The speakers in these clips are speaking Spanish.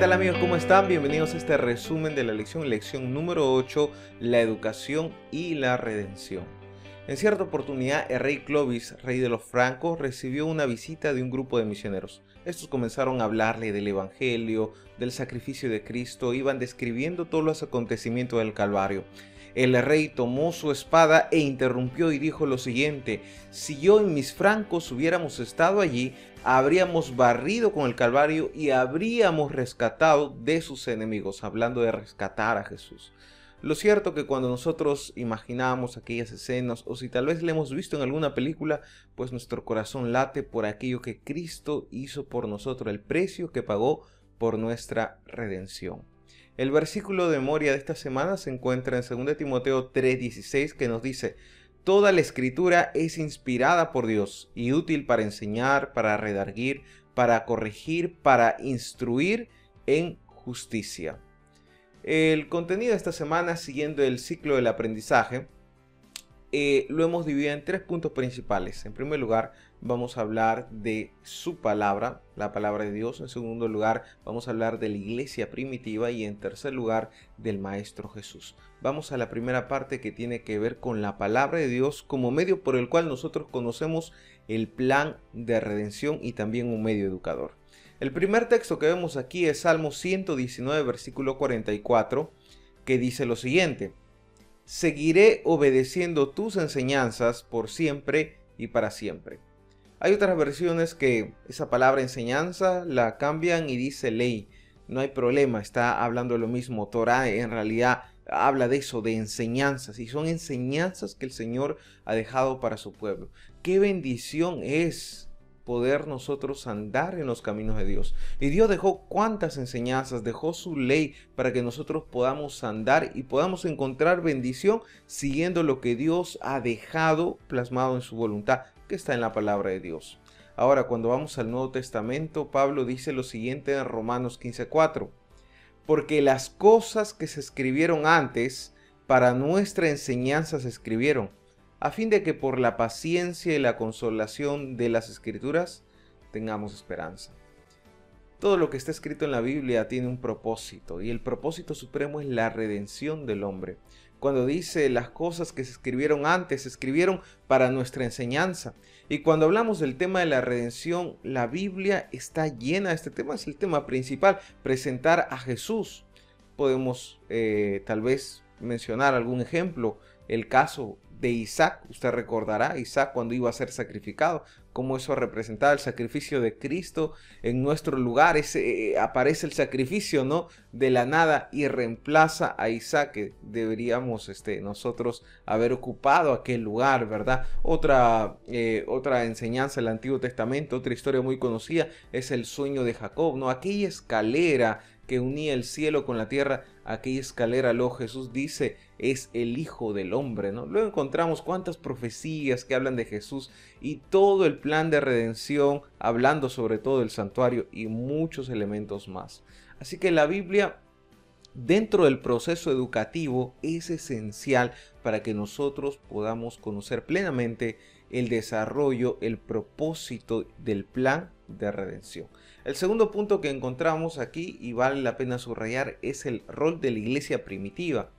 tal amigos? ¿Cómo están? Bienvenidos a este resumen de la lección, lección número 8, la educación y la redención. En cierta oportunidad, el rey Clovis, rey de los francos, recibió una visita de un grupo de misioneros. Estos comenzaron a hablarle del Evangelio, del sacrificio de Cristo, iban describiendo todos los acontecimientos del Calvario. El rey tomó su espada e interrumpió y dijo lo siguiente, si yo en mis francos hubiéramos estado allí, habríamos barrido con el Calvario y habríamos rescatado de sus enemigos, hablando de rescatar a Jesús. Lo cierto que cuando nosotros imaginamos aquellas escenas o si tal vez le hemos visto en alguna película, pues nuestro corazón late por aquello que Cristo hizo por nosotros, el precio que pagó por nuestra redención. El versículo de memoria de esta semana se encuentra en 2 Timoteo 3:16 que nos dice, Toda la escritura es inspirada por Dios y útil para enseñar, para redarguir, para corregir, para instruir en justicia. El contenido de esta semana, siguiendo el ciclo del aprendizaje, eh, lo hemos dividido en tres puntos principales. En primer lugar, vamos a hablar de su palabra, la palabra de Dios. En segundo lugar, vamos a hablar de la iglesia primitiva. Y en tercer lugar, del Maestro Jesús. Vamos a la primera parte que tiene que ver con la palabra de Dios como medio por el cual nosotros conocemos el plan de redención y también un medio educador. El primer texto que vemos aquí es Salmo 119, versículo 44, que dice lo siguiente seguiré obedeciendo tus enseñanzas por siempre y para siempre. Hay otras versiones que esa palabra enseñanza la cambian y dice ley. No hay problema, está hablando lo mismo. Torah en realidad habla de eso, de enseñanzas, y son enseñanzas que el Señor ha dejado para su pueblo. Qué bendición es poder nosotros andar en los caminos de Dios. Y Dios dejó cuántas enseñanzas, dejó su ley para que nosotros podamos andar y podamos encontrar bendición siguiendo lo que Dios ha dejado plasmado en su voluntad, que está en la palabra de Dios. Ahora, cuando vamos al Nuevo Testamento, Pablo dice lo siguiente en Romanos 15:4, porque las cosas que se escribieron antes para nuestra enseñanza se escribieron a fin de que por la paciencia y la consolación de las escrituras tengamos esperanza. Todo lo que está escrito en la Biblia tiene un propósito y el propósito supremo es la redención del hombre. Cuando dice las cosas que se escribieron antes, se escribieron para nuestra enseñanza. Y cuando hablamos del tema de la redención, la Biblia está llena este tema, es el tema principal, presentar a Jesús. Podemos eh, tal vez mencionar algún ejemplo, el caso de Isaac. Usted recordará Isaac cuando iba a ser sacrificado, cómo eso representaba el sacrificio de Cristo en nuestro lugar. Ese, eh, aparece el sacrificio, ¿no? De la nada y reemplaza a Isaac, que deberíamos este, nosotros haber ocupado aquel lugar, ¿verdad? Otra, eh, otra enseñanza del Antiguo Testamento, otra historia muy conocida, es el sueño de Jacob, ¿no? Aquella escalera que unía el cielo con la tierra, aquella escalera, lo Jesús dice, es el Hijo del Hombre, ¿no? Luego encontramos cuántas profecías que hablan de Jesús y todo el plan de redención, hablando sobre todo del santuario y muchos elementos más. Así que la Biblia dentro del proceso educativo es esencial para que nosotros podamos conocer plenamente el desarrollo, el propósito del plan de redención. El segundo punto que encontramos aquí y vale la pena subrayar es el rol de la iglesia primitiva.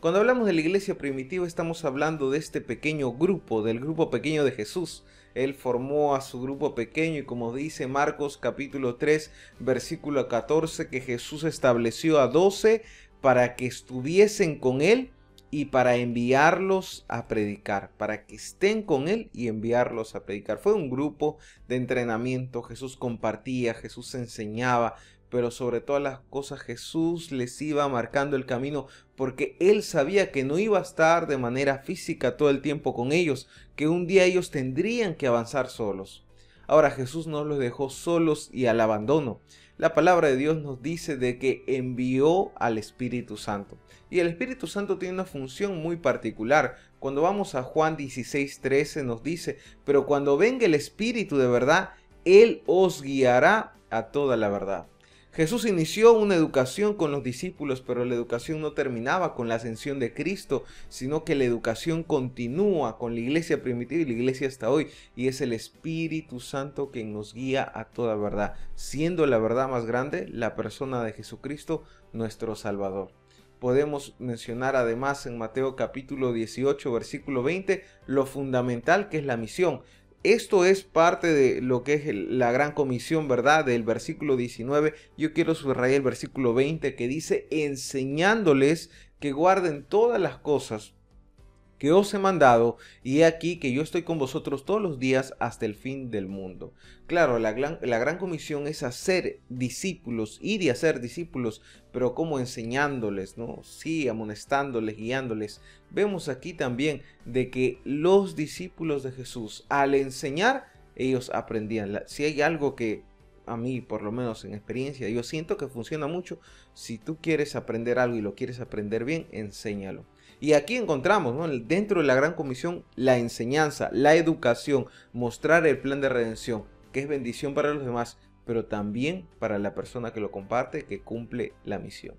Cuando hablamos de la iglesia primitiva estamos hablando de este pequeño grupo, del grupo pequeño de Jesús. Él formó a su grupo pequeño y como dice Marcos capítulo 3 versículo 14 que Jesús estableció a 12 para que estuviesen con él y para enviarlos a predicar, para que estén con Él y enviarlos a predicar. Fue un grupo de entrenamiento, Jesús compartía, Jesús enseñaba, pero sobre todas las cosas Jesús les iba marcando el camino porque Él sabía que no iba a estar de manera física todo el tiempo con ellos, que un día ellos tendrían que avanzar solos. Ahora Jesús no los dejó solos y al abandono la palabra de Dios nos dice de que envió al Espíritu Santo. Y el Espíritu Santo tiene una función muy particular. Cuando vamos a Juan 16, 13 nos dice, pero cuando venga el Espíritu de verdad, Él os guiará a toda la verdad. Jesús inició una educación con los discípulos, pero la educación no terminaba con la ascensión de Cristo, sino que la educación continúa con la iglesia primitiva y la iglesia hasta hoy, y es el Espíritu Santo quien nos guía a toda verdad, siendo la verdad más grande la persona de Jesucristo, nuestro Salvador. Podemos mencionar además en Mateo capítulo 18, versículo 20, lo fundamental que es la misión. Esto es parte de lo que es la gran comisión, ¿verdad? Del versículo 19. Yo quiero subrayar el versículo 20 que dice, enseñándoles que guarden todas las cosas que os he mandado, y he aquí que yo estoy con vosotros todos los días hasta el fin del mundo. Claro, la gran, comisión es hacer discípulos, ir y hacer discípulos, pero como enseñándoles, ¿no? Sí, amonestándoles, guiándoles. Vemos aquí también de que los discípulos de Jesús, al enseñar, ellos aprendían. Si hay algo que a mí, por lo menos en experiencia, yo siento que funciona mucho. Si tú quieres aprender algo y lo quieres aprender bien, enséñalo. Y aquí encontramos, dentro de la gran comisión, la enseñanza, la educación, mostrar el plan de redención, que es bendición para los demás, pero también para la persona que lo comparte, que cumple la misión.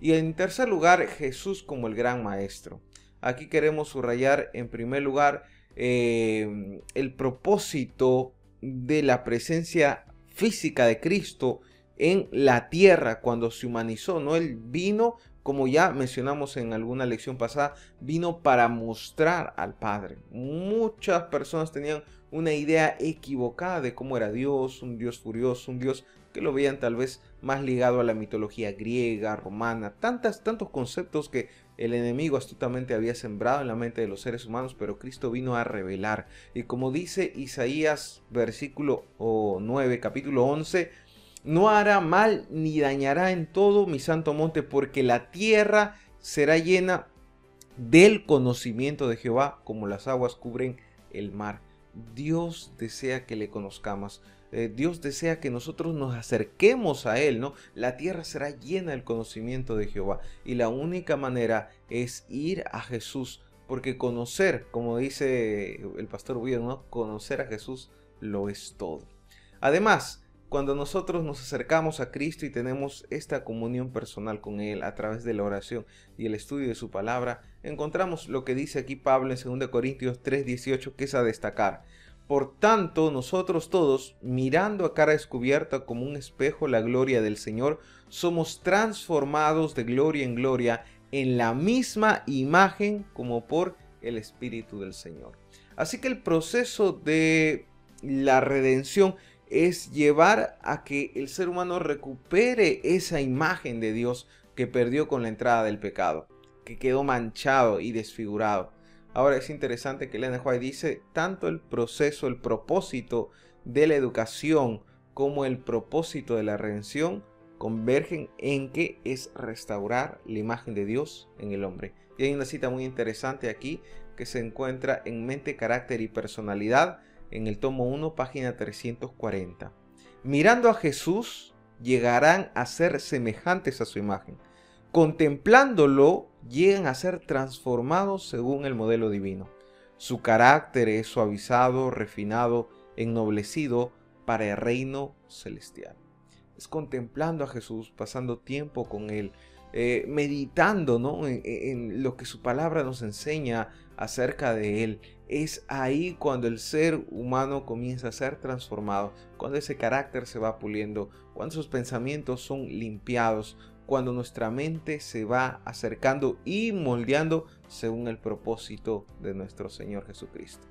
Y en tercer lugar, Jesús como el gran maestro. Aquí queremos subrayar en primer lugar eh, el propósito de la presencia física de Cristo en la tierra cuando se humanizó, ¿no? Él vino como ya mencionamos en alguna lección pasada, vino para mostrar al Padre. Muchas personas tenían una idea equivocada de cómo era Dios, un Dios furioso, un Dios que lo veían tal vez más ligado a la mitología griega, romana, tantas, tantos conceptos que el enemigo astutamente había sembrado en la mente de los seres humanos, pero Cristo vino a revelar. Y como dice Isaías versículo 9, capítulo 11, no hará mal ni dañará en todo mi santo monte, porque la tierra será llena del conocimiento de Jehová, como las aguas cubren el mar. Dios desea que le conozcamos. Eh, Dios desea que nosotros nos acerquemos a Él, ¿no? La tierra será llena del conocimiento de Jehová. Y la única manera es ir a Jesús. Porque conocer, como dice el pastor William, ¿no? Conocer a Jesús lo es todo. Además, cuando nosotros nos acercamos a Cristo y tenemos esta comunión personal con Él a través de la oración y el estudio de su palabra, encontramos lo que dice aquí Pablo en 2 Corintios 3:18 que es a destacar. Por tanto, nosotros todos, mirando a cara descubierta como un espejo la gloria del Señor, somos transformados de gloria en gloria en la misma imagen como por el Espíritu del Señor. Así que el proceso de la redención es llevar a que el ser humano recupere esa imagen de Dios que perdió con la entrada del pecado, que quedó manchado y desfigurado. Ahora es interesante que Elena White dice, tanto el proceso, el propósito de la educación como el propósito de la redención convergen en que es restaurar la imagen de Dios en el hombre. Y hay una cita muy interesante aquí que se encuentra en Mente, Carácter y Personalidad en el tomo 1, página 340. Mirando a Jesús, llegarán a ser semejantes a su imagen. Contemplándolo, llegan a ser transformados según el modelo divino. Su carácter es suavizado, refinado, ennoblecido para el reino celestial. Es contemplando a Jesús, pasando tiempo con Él, eh, meditando ¿no? en, lo que su palabra nos enseña acerca de Él. Es ahí cuando el ser humano comienza a ser transformado, cuando ese carácter se va puliendo, cuando sus pensamientos son limpiados, cuando nuestra mente se va acercando y moldeando según el propósito de nuestro Señor Jesucristo.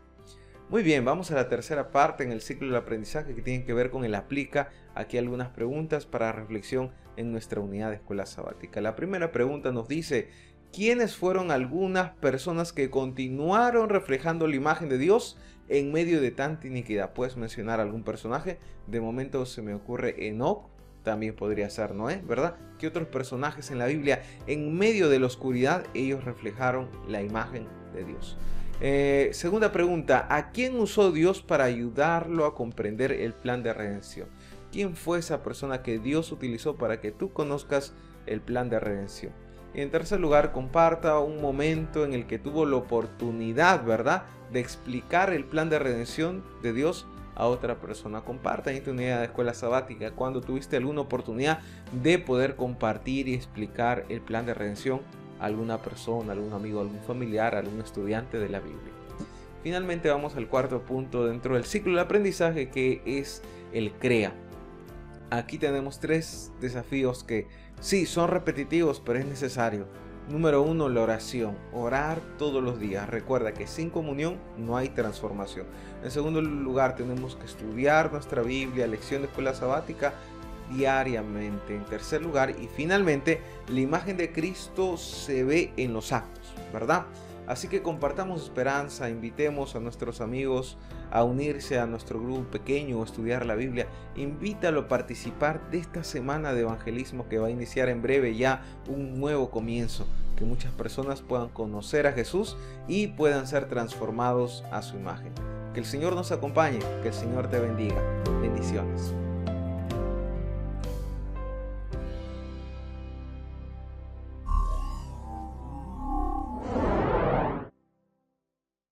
Muy bien, vamos a la tercera parte en el ciclo del aprendizaje que tiene que ver con el aplica. Aquí algunas preguntas para reflexión en nuestra unidad de escuela sabática. La primera pregunta nos dice, ¿quiénes fueron algunas personas que continuaron reflejando la imagen de Dios en medio de tanta iniquidad? ¿Puedes mencionar algún personaje? De momento se me ocurre Enoch, también podría ser Noé, ¿verdad? ¿Qué otros personajes en la Biblia en medio de la oscuridad ellos reflejaron la imagen de Dios? Eh, segunda pregunta, ¿a quién usó Dios para ayudarlo a comprender el plan de redención? ¿Quién fue esa persona que Dios utilizó para que tú conozcas el plan de redención? Y en tercer lugar, comparta un momento en el que tuvo la oportunidad, ¿verdad?, de explicar el plan de redención de Dios a otra persona. Compartan esta unidad de escuela sabática cuando tuviste alguna oportunidad de poder compartir y explicar el plan de redención a alguna persona, algún amigo, algún familiar, algún estudiante de la Biblia. Finalmente vamos al cuarto punto dentro del ciclo de aprendizaje que es el CREA. Aquí tenemos tres desafíos que sí son repetitivos, pero es necesario. Número uno, la oración. Orar todos los días. Recuerda que sin comunión no hay transformación. En segundo lugar, tenemos que estudiar nuestra Biblia, lección de escuela sabática diariamente. En tercer lugar, y finalmente, la imagen de Cristo se ve en los actos, ¿verdad? Así que compartamos esperanza, invitemos a nuestros amigos a unirse a nuestro grupo pequeño o estudiar la Biblia. Invítalo a participar de esta semana de evangelismo que va a iniciar en breve ya un nuevo comienzo. Que muchas personas puedan conocer a Jesús y puedan ser transformados a su imagen. Que el Señor nos acompañe, que el Señor te bendiga. Bendiciones.